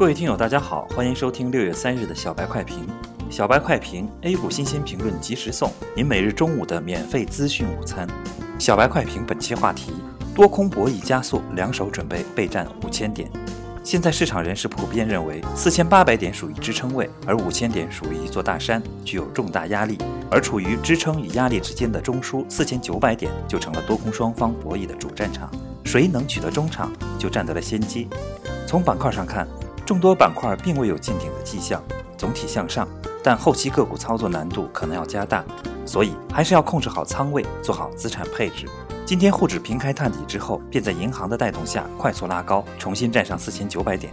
各位听友，大家好，欢迎收听六月三日的小白快评。小白快评，A 股新鲜评论及时送，您每日中午的免费资讯午餐。小白快评本期话题：多空博弈加速，两手准备备战五千点。现在市场人士普遍认为，四千八百点属于支撑位，而五千点属于一座大山，具有重大压力。而处于支撑与压力之间的中枢四千九百点，就成了多空双方博弈的主战场。谁能取得中场，就占得了先机。从板块上看，众多板块并未有见顶的迹象，总体向上，但后期个股操作难度可能要加大，所以还是要控制好仓位，做好资产配置。今天沪指平开探底之后，便在银行的带动下快速拉高，重新站上四千九百点。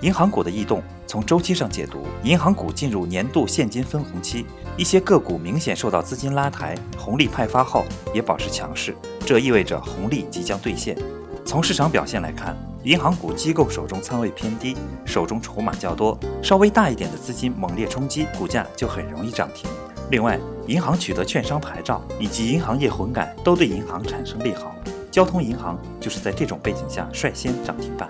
银行股的异动，从周期上解读，银行股进入年度现金分红期，一些个股明显受到资金拉抬，红利派发后也保持强势，这意味着红利即将兑现。从市场表现来看，银行股机构手中仓位偏低，手中筹码较多，稍微大一点的资金猛烈冲击，股价就很容易涨停。另外，银行取得券商牌照以及银行业混改，都对银行产生利好。交通银行就是在这种背景下率先涨停板。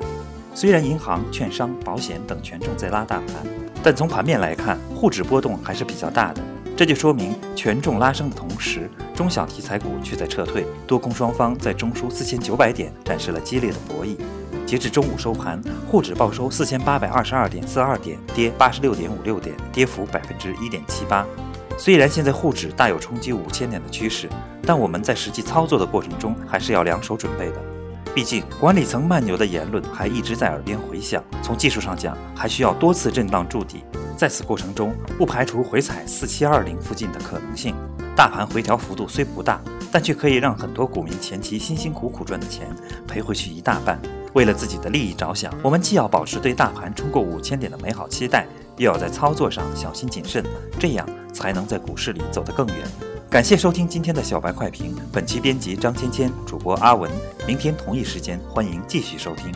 虽然银行、券商、保险等权重在拉大盘，但从盘面来看，沪指波动还是比较大的。这就说明权重拉升的同时，中小题材股却在撤退，多空双方在中枢四千九百点展示了激烈的博弈。截至中午收盘，沪指报收四千八百二十二点四二点，跌八十六点五六点，跌幅百分之一点七八。虽然现在沪指大有冲击五千点的趋势，但我们在实际操作的过程中还是要两手准备的。毕竟管理层慢牛的言论还一直在耳边回响。从技术上讲，还需要多次震荡筑底，在此过程中不排除回踩四七二零附近的可能性。大盘回调幅度虽不大，但却可以让很多股民前期辛辛苦苦赚的钱赔回去一大半。为了自己的利益着想，我们既要保持对大盘冲过五千点的美好期待。又要在操作上小心谨慎，这样才能在股市里走得更远。感谢收听今天的小白快评，本期编辑张芊芊，主播阿文。明天同一时间，欢迎继续收听。